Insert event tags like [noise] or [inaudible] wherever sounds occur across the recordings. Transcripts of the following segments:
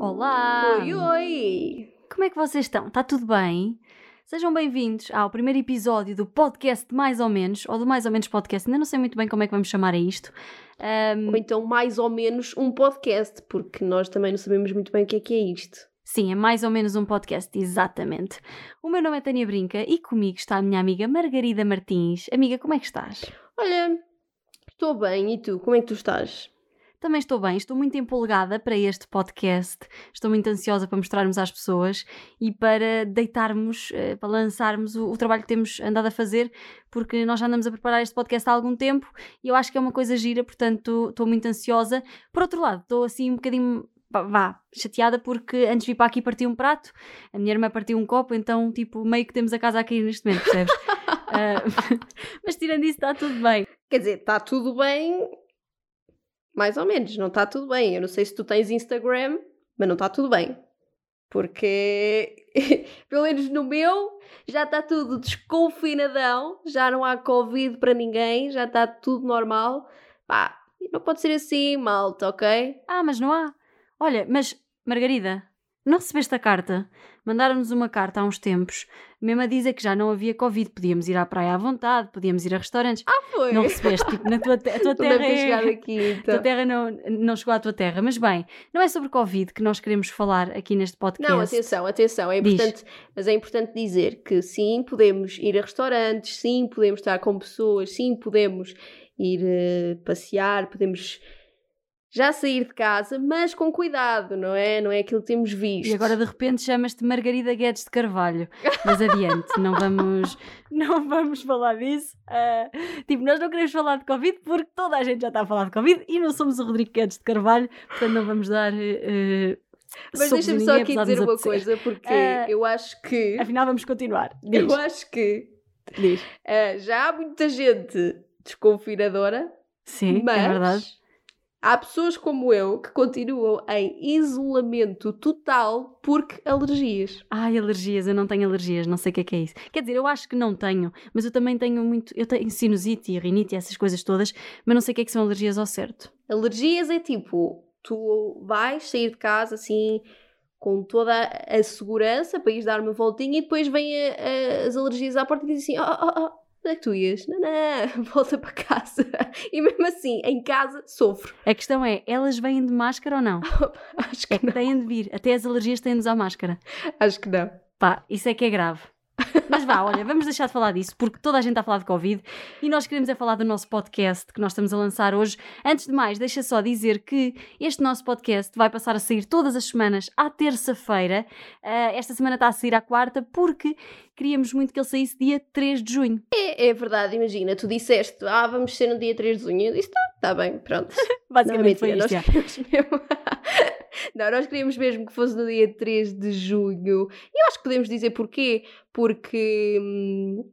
Olá! Oi, oi! Como é que vocês estão? Está tudo bem? Sejam bem-vindos ao primeiro episódio do podcast Mais ou Menos, ou do Mais ou Menos Podcast, ainda não sei muito bem como é que vamos chamar a isto. Ahm, Ou então mais ou menos um podcast, porque nós também não sabemos muito bem o que é que é isto. Sim, é mais ou menos um podcast, exatamente. O meu nome é Tânia Brinca e comigo está a minha amiga Margarida Martins. Amiga, como é que estás? Olha, estou bem, e tu? Como é que tu estás? Também estou bem, estou muito empolgada para este podcast, estou muito ansiosa para mostrarmos às pessoas e para deitarmos, eh, para lançarmos o, o trabalho que temos andado a fazer, porque nós já andamos a preparar este podcast há algum tempo e eu acho que é uma coisa gira, portanto estou muito ansiosa. Por outro lado, estou assim um bocadinho, vá, chateada porque antes de vir para aqui parti um prato, a minha irmã partiu um copo, então tipo meio que temos a casa a cair neste momento, percebes? [laughs] Ah, [laughs] mas tirando isso está tudo bem. Quer dizer, está tudo bem, mais ou menos, não está tudo bem. Eu não sei se tu tens Instagram, mas não está tudo bem. Porque, [laughs] pelo menos no meu, já está tudo desconfinadão, já não há Covid para ninguém, já está tudo normal. Pá, não pode ser assim, malta, ok? Ah, mas não há. Olha, mas Margarida, não recebeste a carta? Mandaram-nos uma carta há uns tempos, mesmo a dizer que já não havia Covid, podíamos ir à praia à vontade, podíamos ir a restaurantes. Ah, foi! Não recebeste, tipo, na tua, a tua [laughs] terra. é- aqui, [laughs] a então. tua terra não, não chegou à tua terra. Mas bem, não é sobre Covid que nós queremos falar aqui neste podcast. Não, atenção, atenção, é Diz. importante, mas é importante dizer que sim, podemos ir a restaurantes, sim, podemos estar com pessoas, sim, podemos ir eh, passear, podemos já sair de casa, mas com cuidado, não é? Não é aquilo que temos visto. E agora de repente chamas-te Margarida Guedes de Carvalho. Mas adiante, não vamos, [laughs] não vamos falar disso. Ah, tipo, nós não queremos falar de Covid porque toda a gente já está a falar de Covid e não somos o Rodrigo Guedes de Carvalho, portanto não vamos dar. eh, mas deixa-me só aqui dizer uma coisa, porque Ah, eu acho que. Afinal, vamos continuar. Diz, Eu acho que diz. ah, já há muita gente desconfinadora, Sim, mas é verdade. Há pessoas como eu que continuam em isolamento total porque alergias. Ai, alergias, eu não tenho alergias, não sei o que é que é isso. Quer dizer, eu acho que não tenho, mas eu também tenho muito. Eu tenho sinusite e rinite e essas coisas todas, mas não sei o que é que são alergias ao certo. Alergias é tipo, tu vais sair de casa assim com toda a segurança para ires dar uma voltinha e depois vêm as alergias à porta e dizem assim: oh, oh, oh, onde é que tu ias? Não, não, [laughs] volta para casa. E mesmo assim, em casa, sofro. A questão é, elas vêm de máscara ou não? [laughs] Acho É que que têm de vir. Até as alergias têm de usar máscara. Acho que não. Pá, isso é que é grave. Vá, olha, vamos deixar de falar disso, porque toda a gente está a falar de Covid e nós queremos é falar do nosso podcast que nós estamos a lançar hoje. Antes de mais, deixa só dizer que este nosso podcast vai passar a sair todas as semanas à terça-feira. Ah, esta semana está a sair à quarta, porque queríamos muito que ele saísse dia 3 de junho. É, é verdade, imagina, tu disseste, ah, vamos ser no dia 3 de junho. Eu disse, tá, tá bem, pronto. [laughs] Não, Basicamente foi mentira, isto. nós. [laughs] Não, nós queríamos mesmo que fosse no dia 3 de junho. E eu acho que podemos dizer porquê. Porque hum,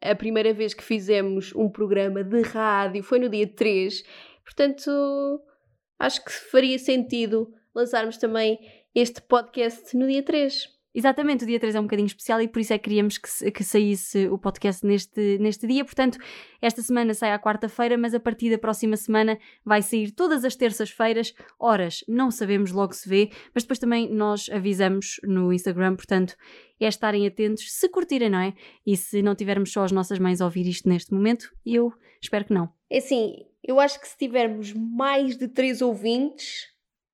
a primeira vez que fizemos um programa de rádio foi no dia 3. Portanto, acho que faria sentido lançarmos também este podcast no dia 3. Exatamente, o dia 3 é um bocadinho especial e por isso é que queríamos que, que saísse o podcast neste, neste dia. Portanto, esta semana sai à quarta-feira, mas a partir da próxima semana vai sair todas as terças-feiras. Horas, não sabemos, logo se vê, mas depois também nós avisamos no Instagram, portanto, é estarem atentos se curtirem, não é? E se não tivermos só as nossas mães a ouvir isto neste momento, eu espero que não. É assim, eu acho que se tivermos mais de 3 ouvintes,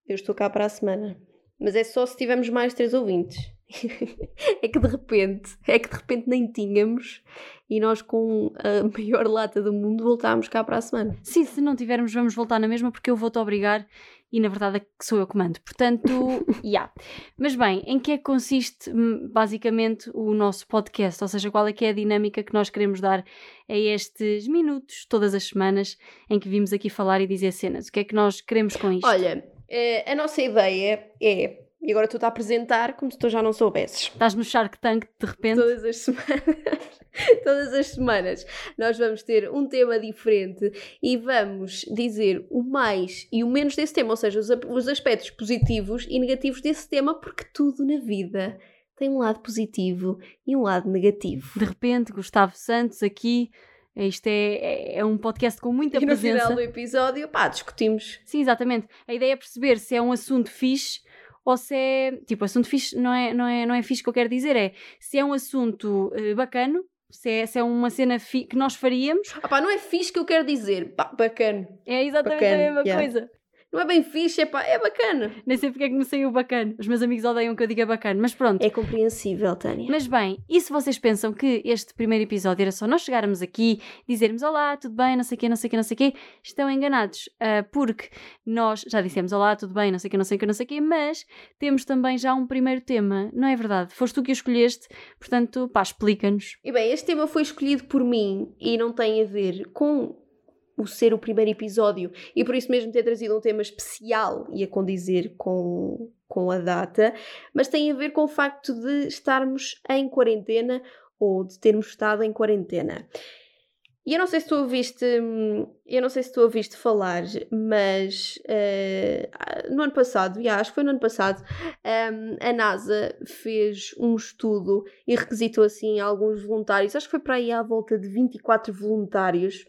eu estou cá para a semana. Mas é só se tivermos mais 3 ouvintes. [laughs] é que de repente, é que de repente nem tínhamos e nós com a [laughs] maior lata do mundo voltámos cá para a semana. Sim, se não tivermos, vamos voltar na mesma porque eu vou-te obrigar e na verdade é que sou eu que mando. Portanto, [laughs] já. Mas bem, em que é que consiste hum, basicamente o nosso podcast? Ou seja, qual é que é a dinâmica que nós queremos dar a estes minutos, todas as semanas, em que vimos aqui falar e dizer cenas? O que é que nós queremos com isto? Olha, eh, a nossa ideia é E agora estou-te a apresentar como se tu já não soubesses. Estás no Shark Tank de repente. Todas as semanas. [laughs] Todas as semanas nós vamos ter um tema diferente e vamos dizer o mais e o menos desse tema, ou seja, os, os aspectos positivos e negativos desse tema, porque tudo na vida tem um lado positivo e um lado negativo. De repente, Gustavo Santos aqui. Isto é, é, é um podcast com muita e presença. no final do episódio, pá, discutimos. Sim, exatamente. A ideia é perceber se é um assunto fixe ou se é. Tipo, assunto fixe não é, não é, não é fixe que eu quero dizer, é se é um assunto uh, bacano, se é, se é uma cena que nós faríamos. Ah pá, não é fixe que eu quero dizer, pá, bacana. É exatamente bacana, a mesma yeah. coisa. Não é bem fixe, é pá, é bacana. Nem sei porque é que me saiu bacana. Os meus amigos odeiam que eu diga bacana, mas pronto. É compreensível, Tânia. Mas bem, e se vocês pensam que este primeiro episódio era só nós chegarmos aqui, dizermos olá, tudo bem, não sei o quê, não sei o quê, não sei o quê, estão enganados. Uh, porque nós já dissemos olá, tudo bem, não sei o quê, não sei o quê, não sei o quê, mas temos também já um primeiro tema, não é verdade? Foste tu que o escolheste, portanto, pá, explica-nos. E bem, este tema foi escolhido por mim e não tem a ver com o ser o primeiro episódio. E por isso mesmo ter trazido um tema especial e a condizer com, com a data, mas tem a ver com o facto de estarmos em quarentena ou de termos estado em quarentena. E eu não sei se tu ouviste, eu não sei se tu ouviste falar, mas uh, no ano passado, acho que foi no ano passado, um, a NASA fez um estudo e requisitou assim alguns voluntários, acho que foi para aí à volta de 24 voluntários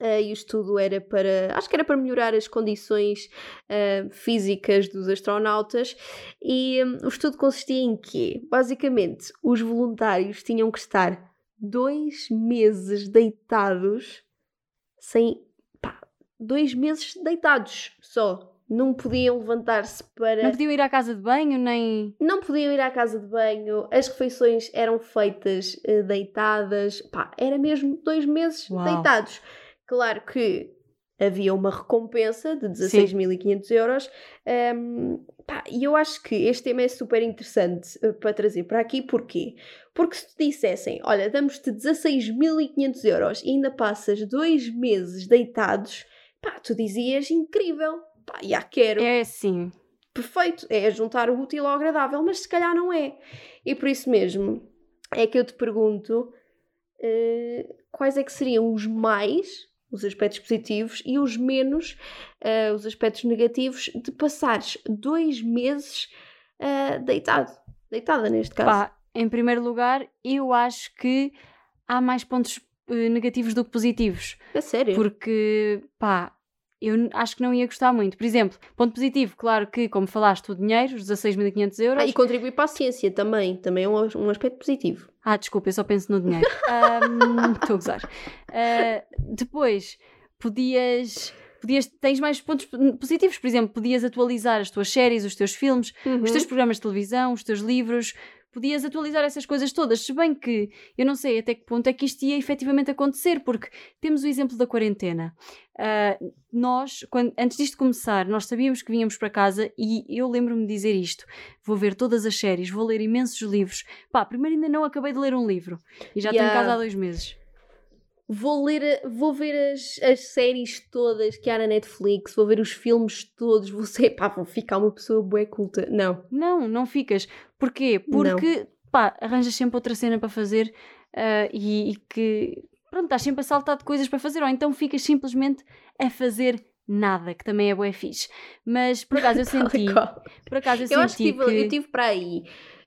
Uh, e o estudo era para, acho que era para melhorar as condições uh, físicas dos astronautas. E um, o estudo consistia em quê? Basicamente, os voluntários tinham que estar dois meses deitados, sem. pá, dois meses deitados só. Não podiam levantar-se para. Não podiam ir à casa de banho, nem. Não podiam ir à casa de banho, as refeições eram feitas uh, deitadas, pá, era mesmo dois meses Uau. deitados. Claro que havia uma recompensa de 16.500 euros. Um, pá, e eu acho que este tema é super interessante uh, para trazer para aqui. Porquê? Porque se te dissessem, olha, damos-te 16.500 euros e ainda passas dois meses deitados, pá, tu dizias incrível, pá, já quero. É sim. Perfeito, é juntar o útil ao agradável, mas se calhar não é. E por isso mesmo é que eu te pergunto uh, quais é que seriam os mais os aspectos positivos e os menos, uh, os aspectos negativos, de passares dois meses uh, deitado, deitada neste caso. Pá, em primeiro lugar, eu acho que há mais pontos uh, negativos do que positivos. É sério? Porque, pá, eu acho que não ia gostar muito. Por exemplo, ponto positivo, claro que, como falaste, o dinheiro, os 16.500 euros. Ah, e contribuir para a ciência também, também é um, um aspecto positivo. Ah, desculpa, eu só penso no dinheiro. [laughs] Estou um, a gozar. Uh, depois, podias. Podias, tens mais pontos positivos, por exemplo, podias atualizar as tuas séries, os teus filmes, uhum. os teus programas de televisão, os teus livros, podias atualizar essas coisas todas, se bem que eu não sei até que ponto é que isto ia efetivamente acontecer, porque temos o exemplo da quarentena. Uh, nós, quando, antes disto começar, nós sabíamos que vínhamos para casa e eu lembro-me de dizer isto: vou ver todas as séries, vou ler imensos livros. Pá, primeiro ainda não acabei de ler um livro e já yeah. estou em casa há dois meses vou ler, vou ver as, as séries todas que há na Netflix, vou ver os filmes todos, vou ser, pá, vou ficar uma pessoa bué culta. Não. Não, não ficas. Porquê? Porque, não. pá, arranjas sempre outra cena para fazer uh, e, e, que, pronto, estás sempre a saltar de coisas para fazer, ou então ficas simplesmente a fazer nada, que também é bué fixe. Mas, por acaso, eu [laughs] senti... por acaso, eu, eu senti acho que... Tive, que... Eu tive para aí...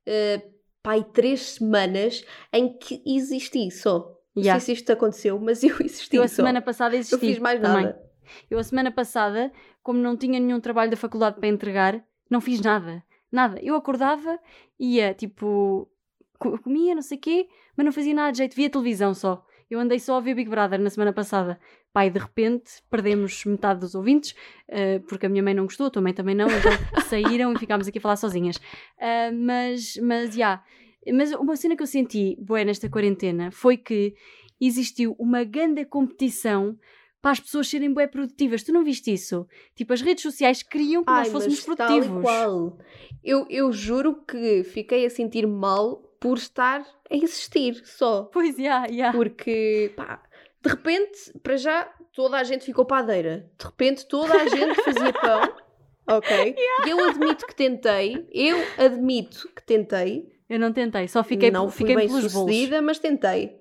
Uh, pai, três semanas em que existi só Yeah. Não sei se isto aconteceu, mas eu [laughs] existi. Eu a só. semana passada existi. Eu fiz mais também. nada. Eu a semana passada, como não tinha nenhum trabalho da faculdade para entregar, não fiz nada. Nada. Eu acordava, ia tipo. comia, não sei o quê, mas não fazia nada de jeito. Via televisão só. Eu andei só a ver Big Brother na semana passada. Pai, de repente perdemos metade dos ouvintes, uh, porque a minha mãe não gostou, a tua mãe também não, então [laughs] saíram e ficámos aqui a falar sozinhas. Uh, mas, mas, já. Yeah, mas uma cena que eu senti, boa, nesta quarentena, foi que existiu uma grande competição para as pessoas serem bem produtivas. Tu não viste isso? Tipo, as redes sociais queriam que Ai, nós fôssemos produtivos. Tal e qual. Eu, eu juro que fiquei a sentir mal por estar a existir só. Pois, já, yeah. Yeah. Porque, pá, de repente, para já, toda a gente ficou padeira. De repente, toda a gente [laughs] fazia pão Ok? Yeah. Eu admito que tentei, eu admito que tentei. Eu não tentei, só fiquei, não fui fiquei bem sucedida, bolos. mas tentei.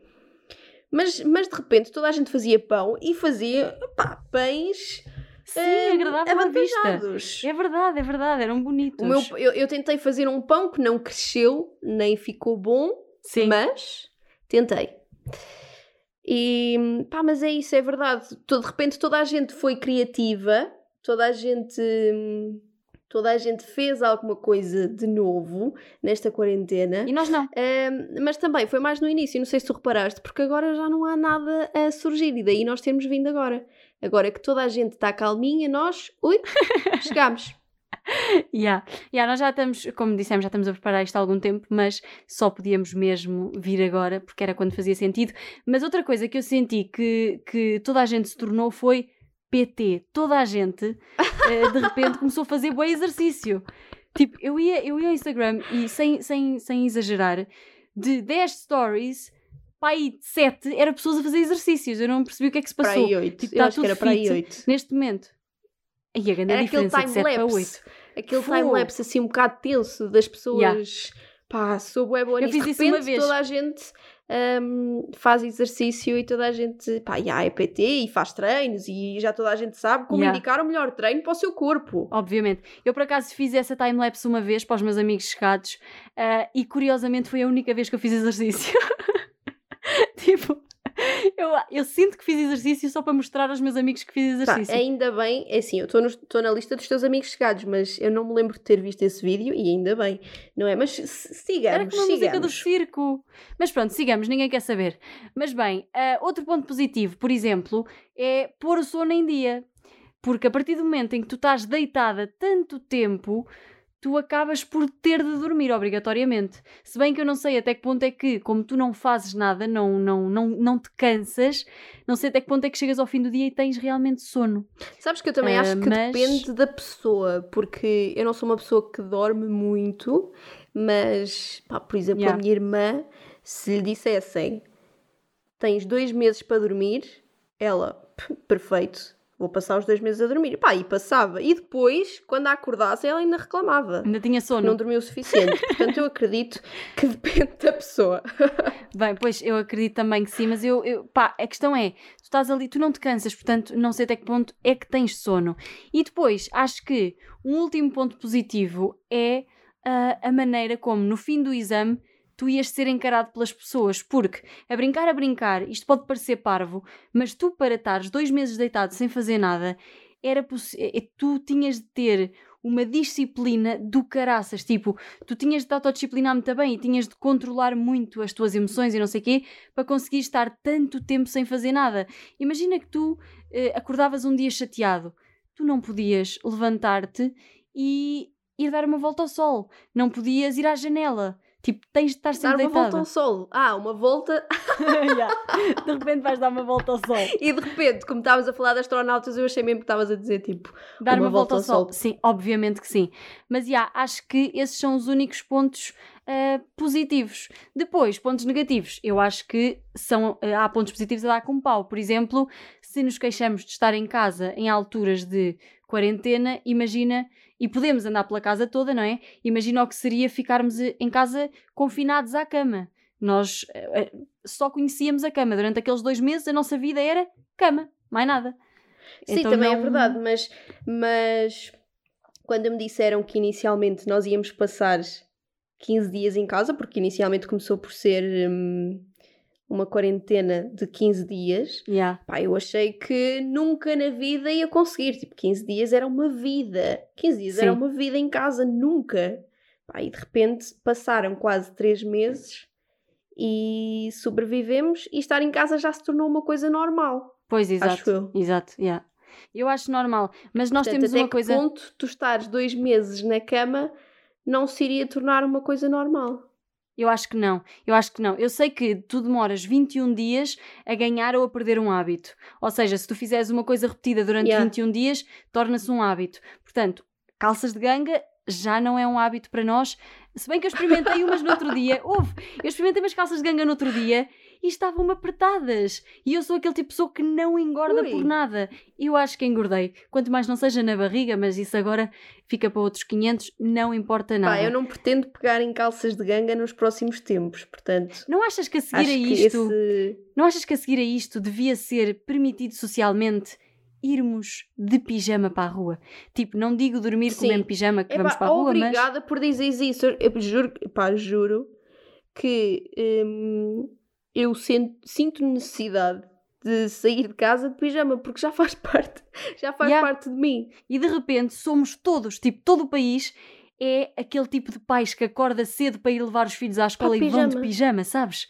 Mas, mas de repente toda a gente fazia pão e fazia pá, pães. Sim, hum, agradável avantajados. É verdade, é verdade, eram bonitos. Meu, eu, eu, tentei fazer um pão que não cresceu, nem ficou bom, Sim. mas tentei. E pá, mas é isso, é verdade. De repente toda a gente foi criativa, toda a gente. Toda a gente fez alguma coisa de novo nesta quarentena. E nós não. mas também foi mais no início, não sei se tu reparaste, porque agora já não há nada a surgir e daí nós temos vindo agora. Agora que toda a gente está calminha, nós, ui, [laughs] chegámos. yeah. yeah, nós já estamos, como dissemos, já estamos a preparar isto há algum tempo, mas só podíamos mesmo vir agora, porque era quando fazia sentido. Mas outra coisa que eu senti que, que toda a gente se tornou foi PT. Toda a gente, eh, de repente, começou a fazer bom exercício. Tipo, eu ia, eu ia ao Instagram e, sem, sem, sem exagerar, de 10 stories, pai 7 era pessoas a fazer exercícios. Eu não percebi o que é que se passou. Para aí 8. Tipo, que era para aí 8. Neste momento. E a grande era diferença de 7 para 8. Aquele time-lapse assim um bocado tenso das pessoas. Yeah. Pá, sou bué boa Eu fiz isso uma vez. toda a gente um, faz exercício e toda a gente, pá, yeah, é PT e faz treinos e já toda a gente sabe como yeah. indicar o melhor treino para o seu corpo. Obviamente. Eu por acaso fiz essa time-lapse uma vez para os meus amigos chegados uh, e curiosamente foi a única vez que eu fiz exercício. [laughs] tipo, eu, eu sinto que fiz exercício só para mostrar aos meus amigos que fiz exercício. Tá, ainda bem, é assim, eu estou na lista dos teus amigos chegados, mas eu não me lembro de ter visto esse vídeo e ainda bem, não é? Mas sigamos, Era como a música do circo. Mas pronto, sigamos, ninguém quer saber. Mas bem, uh, outro ponto positivo, por exemplo, é pôr o sono em dia. Porque a partir do momento em que tu estás deitada tanto tempo, tu acabas por ter de dormir obrigatoriamente. Se bem que eu não sei até que ponto é que, como tu não fazes nada, não, não, não, não te cansas, não sei até que ponto é que chegas ao fim do dia e tens realmente sono. Sabes que eu também uh, acho que mas... depende da pessoa, porque eu não sou uma pessoa que dorme muito, mas, pá, por exemplo, yeah. a minha irmã, se lhe dissessem tens dois meses para dormir, ela, perfeito, vou passar os dois meses a dormir. Pá, e passava. E depois, quando a acordasse, ela ainda reclamava. Ainda tinha sono. Não dormiu o suficiente. Portanto, eu acredito que depende da pessoa. [laughs] Bem, pois eu acredito também que sim, mas eu, eu, pá, a questão é, tu estás ali, tu não te cansas, portanto, não sei até que ponto é que tens sono. E depois, acho que um último ponto positivo é uh, a maneira como, no fim do exame, tu ias ser encarado pelas pessoas, porque a brincar a brincar, isto pode parecer parvo, mas tu para estares dois meses deitado sem fazer nada, era tu tinhas de ter uma disciplina do caraças, tipo, tu tinhas de te autodisciplinar muito bem e tinhas de controlar muito as tuas emoções e não sei o quê, para conseguir estar tanto tempo sem fazer nada. Imagina que tu eh, acordavas um dia chateado, tu não podias levantar-te e ir dar uma volta ao sol, não podias ir à janela, Tipo, tens de estar sempre Dar uma volta ao sol. Ah, uma volta. [laughs] yeah. De repente vais dar uma volta ao sol. E de repente, como estávamos a falar de astronautas, eu achei mesmo que estavas a dizer tipo. Dar uma, uma volta, volta, ao sol. sol. Sim, obviamente que sim. Mas já, yeah, acho que esses são os únicos pontos uh, positivos. Depois, pontos negativos. Eu acho que são, uh, há pontos positivos a dar com pau. Por exemplo, se nos queixamos de estar em casa em alturas de quarentena, imagina e podemos andar pela casa toda, não é? Imagina o que seria ficarmos eh, em casa confinados à cama. Nós uh, só conhecíamos a cama. Durante aqueles dois meses a nossa vida era cama, mais nada. Sim, então, também é não... é verdade, mas, mas quando me disseram que inicialmente nós íamos passar 15 dias em casa, porque inicialmente começou por ser hum, uma quarentena de 15 dias, yeah. pá, eu achei que nunca na vida ia conseguir. Tipo, 15 dias era uma vida. 15 dias Sim. era uma vida em casa, nunca. Pá, e de repente passaram quase 3 meses e sobrevivemos e estar em casa já se tornou uma coisa normal. Pois, exato. Acho eu. Exato, yeah. Eu acho normal, mas nós Portanto, temos até uma que coisa. ponto tu estares dois meses na cama não se iria tornar uma coisa normal? Eu acho que não, eu acho que não. Eu sei que tu demoras 21 dias a ganhar ou a perder um hábito. Ou seja, se tu fizeres uma coisa repetida durante yeah. 21 dias, torna-se um hábito. Portanto, calças de ganga já não é um hábito para nós. Se bem que eu experimentei umas no outro dia, houve, eu experimentei umas calças de ganga no outro dia e estavam-me apertadas. E eu sou aquele tipo de pessoa que não engorda Ui. por nada. Eu acho que engordei. Quanto mais não seja na barriga, mas isso agora fica para outros 500, não importa nada. Pá, eu não pretendo pegar em calças de ganga nos próximos tempos, portanto. Não achas que a seguir a isto, esse. não achas que a seguir a isto devia ser permitido socialmente irmos de pijama para a rua? Tipo, não digo dormir com o Sim. mesmo pijama que Epá, vamos para a rua, mas obrigada por dizeres isso. Eu juro, pá, juro que hum, eu sen- sinto necessidade de sair de casa de pijama, porque já faz [laughs] parte, já faz Yeah. parte de mim. e de repente somos todos, tipo, todo o país é aquele tipo de pais que acorda cedo para ir levar os filhos à escola e vão de pijama, sabes?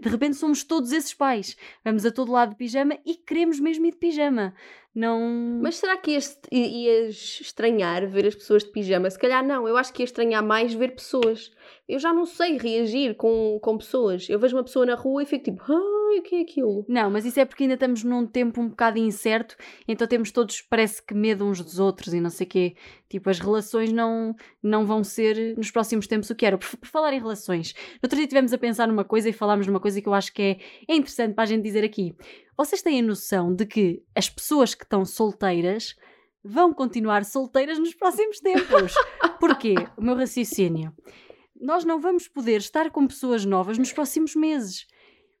De repente somos todos esses pais. Vamos a todo lado de pijama e queremos mesmo ir de pijama. Não. Mas será que ias, ias estranhar ver as pessoas de pijama? Se calhar não, eu acho que ia estranhar mais ver pessoas. Eu já não sei reagir com, com pessoas. Eu vejo uma pessoa na rua e fico tipo, ai, o que é aquilo? Não, mas isso é porque ainda estamos num tempo um bocado incerto, então temos todos, parece que, medo uns dos outros e não sei o quê. Tipo, as relações não, não vão ser nos próximos tempos o que era. Por, por falar em relações, no outro dia estivemos a pensar numa coisa e falámos numa coisa que eu acho que é, é interessante para a gente dizer aqui. Vocês têm a noção de que as pessoas que estão solteiras vão continuar solteiras nos próximos tempos? [laughs] Porquê? O meu raciocínio. Nós não vamos poder estar com pessoas novas nos próximos meses.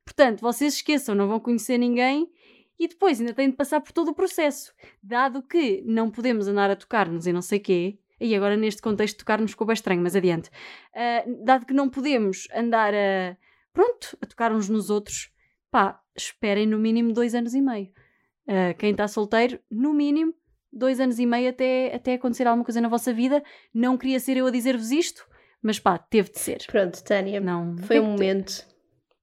Portanto, vocês esqueçam, não vão conhecer ninguém e depois ainda têm de passar por todo o processo. Dado que não podemos andar a tocar-nos e não sei quê, e agora neste contexto tocar-nos ficou bem estranho, mas adiante. Ah, dado que não podemos andar a, pronto, a tocar uns nos outros, pá, esperem no mínimo dois anos e meio. Ah, quem está solteiro, no mínimo, dois anos e meio até, até acontecer alguma coisa na vossa vida. Não queria ser eu a dizer-vos isto, mas pá, teve de ser. Pronto, Tânia, Não, foi um que momento.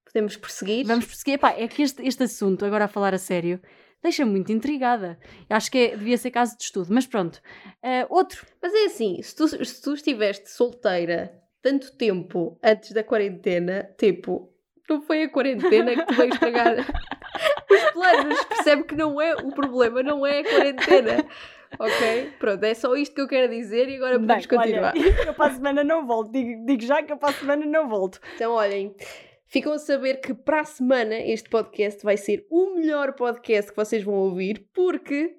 Podemos prosseguir? Vamos prosseguir. Pá, é que este, este assunto, agora a falar a sério, deixa-me muito intrigada. Acho que é- devia ser caso de estudo, mas pronto. Ah, outro, Mas é assim, se tu, se tu estiveste solteira tanto tempo antes da quarentena, tipo, não foi a quarentena que te veio estragar [laughs] os planos. Percebe que não é o problema, não é a quarentena. Ok? Pronto, é só isto que eu quero dizer e agora podemos Bem, continuar. olha, [laughs] eu para a semana não volto. Digo, digo já que eu para a semana não volto. Então, olhem, ficam a saber que para a semana este podcast vai ser o melhor podcast que vocês vão ouvir, porque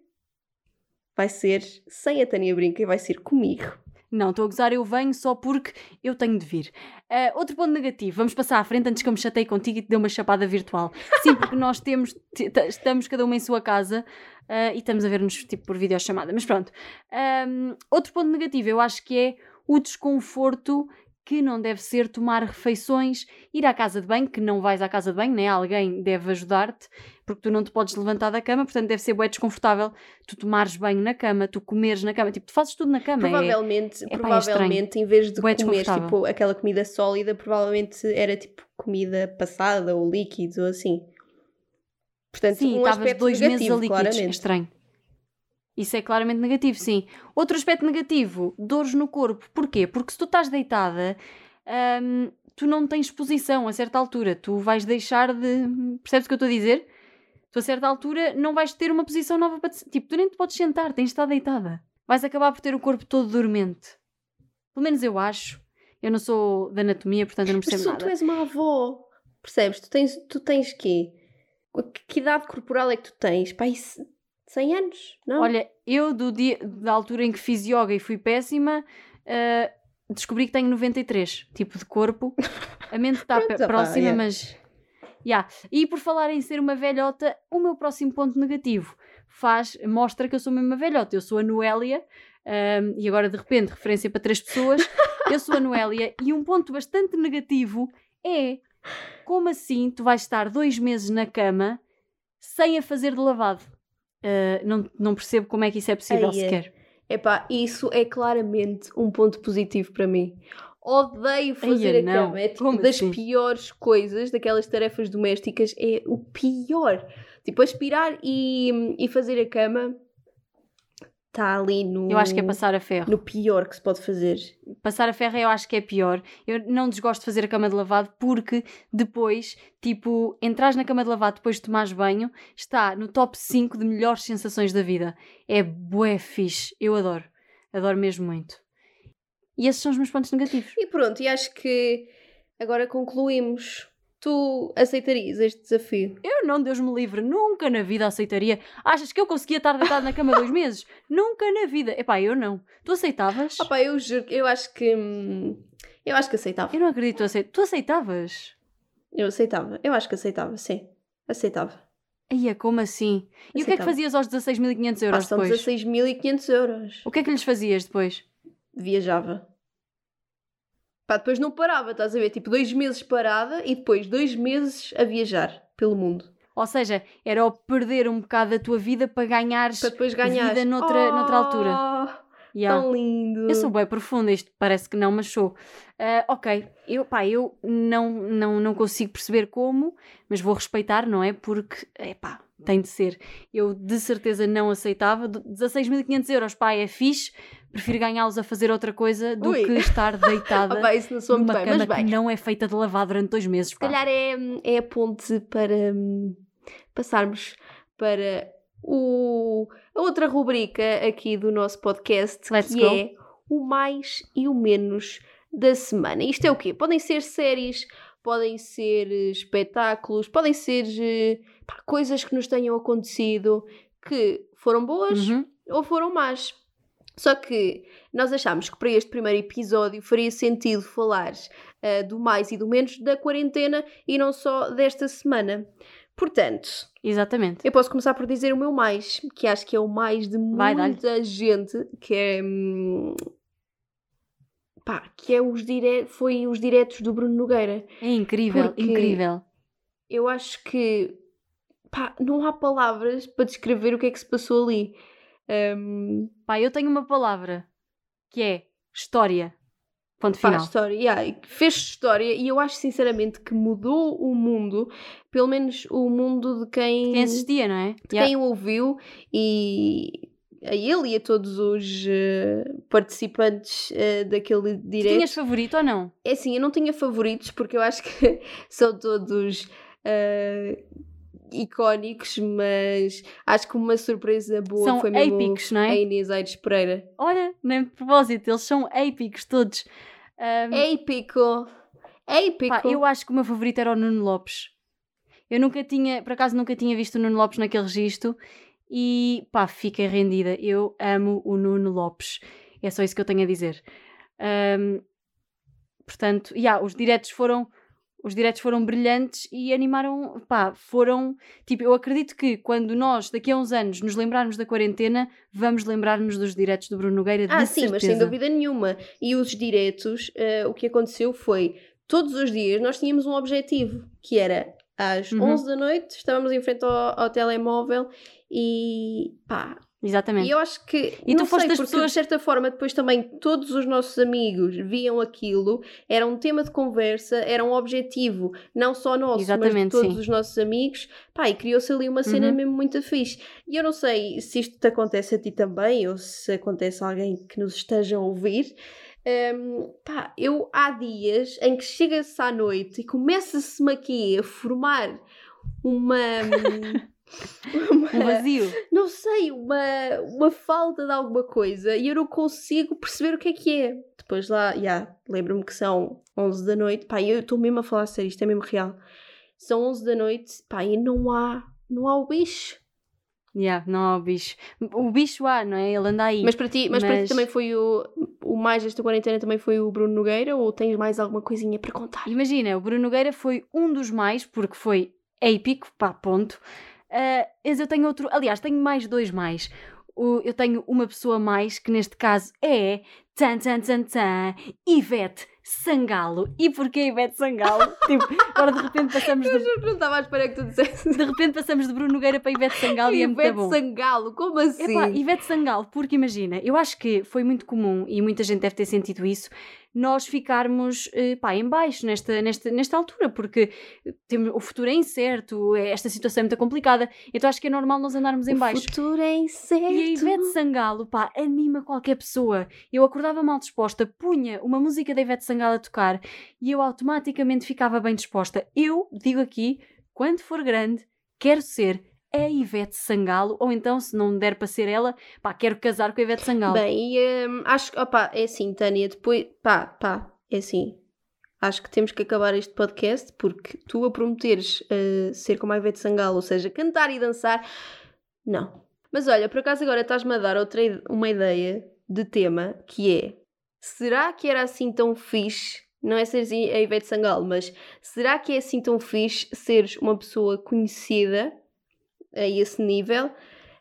vai ser sem a Tânia Brinca e vai ser comigo. Não, estou a gozar, eu venho só porque eu tenho de vir. Ah, outro ponto negativo, vamos passar à frente antes que eu me chatei contigo e te dê uma chapada virtual. Sim, porque nós temos, estamos cada uma em sua casa ah, e estamos a ver-nos tipo por videochamada. Mas pronto. Ahm, outro ponto negativo, eu acho que é o desconforto que não deve ser tomar refeições, ir à casa de banho, que não vais à casa de banho, né? Alguém deve ajudar-te, porque tu não te podes levantar da cama, portanto deve ser bem desconfortável tu tomares banho na cama, tu comeres na cama, tipo, tu fazes tudo na cama. é- Provavelmente, é é provavelmente em vez de Bué comer tipo, aquela comida sólida, provavelmente era tipo comida passada ou líquidos ou assim. Portanto, Sim, um estavas dois meses negativo, a líquidos. É claramente. estranho. Isso é claramente negativo, sim. Outro aspecto negativo, dores no corpo. Porquê? Porque se tu estás deitada, hum, tu não tens posição a certa altura. Tu vais deixar de. Percebes o que eu estou a dizer? Tu a certa altura não vais ter uma posição nova para te... Tipo, tu nem te podes sentar, tens de estar deitada. Vais acabar por ter o corpo todo dormente. Pelo menos eu acho. Eu não sou da anatomia, portanto eu não Mas percebo tu, nada. tu és uma avó, percebes? Tu tens, tu tens quê? Que, que idade corporal é que tu tens? Pai, 100 anos? Não? Olha, eu do dia, da altura em que fiz yoga e fui péssima, ah, descobri que tenho 93, tipo de corpo. A mente está [laughs] Pronto, próxima, mas. Yeah. E por falar em ser uma velhota, o meu próximo ponto negativo faz, mostra que eu sou mesmo uma velhota. Eu sou a Noélia, ahm, e agora de repente, referência para três pessoas, eu sou a Noélia, e um ponto bastante negativo é como assim tu vais estar dois meses na cama sem a fazer de lavado? Ah, não, não percebo como é que isso é possível Eia. sequer. Epá, isso é claramente um ponto positivo para mim. Odeio fazer Eia, a não. cama. É tipo Como das assim? piores coisas, daquelas tarefas domésticas, é o pior. Tipo, aspirar e, e fazer a cama está ali no, Eu acho que é passar a ferro. no pior que se pode fazer. Passar a ferro eu acho que é pior. Eu não desgosto de fazer a cama de lavado porque depois, tipo, entras na cama de lavado depois de tomares banho, está no top 5 de melhores sensações da vida. É bué fixe. Eu adoro. Adoro mesmo muito. E esses são os meus pontos negativos. E pronto, e acho que agora concluímos Tu aceitarias este desafio? Eu não, Deus me livre, nunca na vida aceitaria. Achas que eu conseguia estar deitado na cama dois [laughs] meses? Nunca na vida. Epá, eu não. Tu aceitavas? Opa, eu juro, eu acho que. hum, Eu acho que aceitava. Eu não acredito que tu aceit- Tu aceitavas? Eu aceitava. Eu acho que aceitava, sim. Aceitava. Ia, como assim? E o que é que Aceitava. fazias aos 16.500 Pá, euros são depois? 16.500 euros. O que é que lhes fazias depois? Viajava. Pá, depois não parava, estás a ver? Tipo, dois meses parada e depois dois meses a viajar pelo mundo. Ou seja, era o perder um bocado da tua vida para ganhares Para depois ganhar. vida noutra- noutra altura. Yeah. Tão lindo. Eu sou bem profunda, isto parece que não, mas sou. Ah, ok, eu, pá, eu não, não, não consigo perceber como, mas vou respeitar, não é? Porque, pá, tem de ser. Eu de certeza não aceitava. De- 16.500 euros, pá, é fixe, prefiro ganhá-los a fazer outra coisa do Ui. que estar [laughs] deitada pá, isso não sou numa bem, cama que não é feita de lavar durante dois meses, Se pá. calhar é, é a ponte para hum, passarmos para o, a outra rubrica aqui do nosso podcast, Let's que go. é o mais e o menos da semana. Isto é o quê? Podem ser séries, podem ser eh, espetáculos, podem ser eh, pá, coisas que nos tenham acontecido que foram boas Uhum. ou foram más. Só que nós achámos que para este primeiro episódio faria sentido falar ah, do mais e do menos da quarentena e não só desta semana. Portanto, Exatamente. eu posso começar por dizer o meu mais, que acho que é o mais de Vai, muita gente, que é. hum, pá, que é os dire... foi os diretos do Bruno Nogueira. É incrível, Porque- incrível. Eu acho que pá, não há palavras para descrever o que é que se passou ali. Hum, Pá, eu tenho uma palavra que é história. Ponto Pá, final. história, yeah, fez história e eu acho sinceramente que mudou o mundo, pelo menos o mundo de quem, Quem assistia, não é? de Yeah. quem o ouviu e a ele e a todos os eh, participantes eh, daquele Tu direto. tinhas favorito ou não? É assim, eu não tinha favoritos porque eu acho que [laughs] são todos eh, icónicos, mas acho que uma surpresa boa São foi mesmo épicos, não é? a Inês Aires Pereira. Olha, nem de propósito, eles são épicos todos. Ahm, Épico! Épico! pá, eu acho que o meu favorito era o Nuno Lopes. Eu nunca tinha, por acaso nunca tinha visto o Nuno Lopes naquele registro e pá, fiquei rendida. Eu amo o Nuno Lopes. É só isso que eu tenho a dizer. Ahm, portanto, yeah, os diretos foram os diretos foram brilhantes e animaram, pá, foram, tipo, eu acredito que quando nós, daqui a uns anos, nos lembrarmos da quarentena, vamos lembrar-nos dos diretos do Bruno Nogueira, Ah, sim, mas sem certeza. dúvida nenhuma. E os diretos, eh, o que aconteceu foi, todos os dias nós tínhamos um objetivo, que era às Uhum. 11 da noite, estávamos em frente ao, ao telemóvel e pá. Exatamente. E eu acho que. E tu não foste sei, das porque pessoas- de certa forma depois também todos os nossos amigos viam aquilo, era um tema de conversa, era um objetivo, não só nosso, mas de Exatamente, todos sim. os nossos amigos, pá, e criou-se ali uma cena Uhum. mesmo muito fixe. E eu não sei se isto te acontece a ti também, ou se acontece a alguém que nos esteja a ouvir. Hum, pá, eu há dias em que chega-se à noite e começa-se-me aqui a formar uma. [laughs] uma- Um vazio. não sei, uma, uma falta de alguma coisa e eu não consigo perceber o que é que é. Depois lá, já, lembro-me que são 11 da noite, pá, eu estou mesmo a falar sério, isto é mesmo real. São 11 da noite, pá, e não há, não há o bicho. Yeah, não há o bicho. O bicho há, não é? Ele anda aí. Mas para ti, mas para ti Mas- também foi o, o mais desta quarentena também foi o Bruno Nogueira ou tens mais alguma coisinha para contar? Imagina, o Bruno Nogueira foi um dos mais, porque foi épico, pá, ponto. Mas eu tenho outro, aliás, tenho mais dois mais. O- eu tenho uma pessoa mais, que neste caso é tan tan tan tan, Ivete Sangalo. E porquê Ivete Sangalo? [laughs] tipo, agora de repente passamos de, Eu não estava à espera que tu dissesse. de repente passamos de Bruno Nogueira para Ivete Sangalo e é muito Ivete bom. Sangalo, como assim? Epá, Ivete Sangalo, porque imagina, eu acho que foi muito comum e muita gente deve ter sentido isso, nós ficarmos eh, pá, em baixo nesta, nesta, nesta altura, porque temos, o futuro é incerto, é- esta situação é muito complicada, então acho que é normal nós andarmos em o baixo. futuro é incerto. E a Ivete Sangalo, pá, anima qualquer pessoa. Eu acordava mal disposta, punha uma música da Ivete Sangalo a tocar e eu automaticamente ficava bem disposta. Eu digo aqui, quando for grande, quero ser a Ivete Sangalo, ou então, se não der para ser ela, pá, quero casar com a Ivete Sangalo. Bem, e, hum, acho que, opá, é assim, Tânia, depois, pá, pá, é assim. acho que temos que acabar este podcast porque tu a prometeres uh, ser como a Ivete Sangalo, ou seja, cantar e dançar, não. Mas olha, por acaso agora estás-me a dar outra uma ideia de tema que é será que era assim tão fixe? Não é seres a Ivete Sangalo, mas será que é assim tão fixe seres uma pessoa conhecida a esse nível?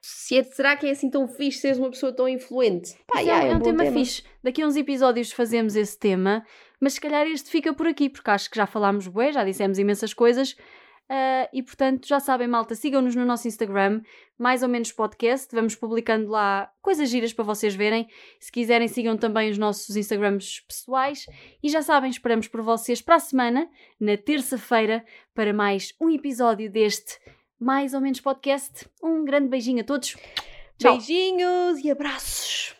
Se é, será que é assim tão fixe seres uma pessoa tão influente? Pá, é, é, um, é um tema, tema fixe. Daqui a uns episódios fazemos esse tema, mas se calhar este fica por aqui, porque acho que já falámos bué, já dissemos imensas coisas. Uh, e portanto, já sabem, malta, sigam-nos no nosso Instagram, mais ou menos podcast. Vamos publicando lá coisas giras para vocês verem. Se quiserem, sigam também os nossos Instagrams pessoais. E já sabem, esperamos por vocês para a semana, na terça-feira, para mais um episódio deste mais ou menos podcast. Um grande beijinho a todos. Tchau. Beijinhos e abraços.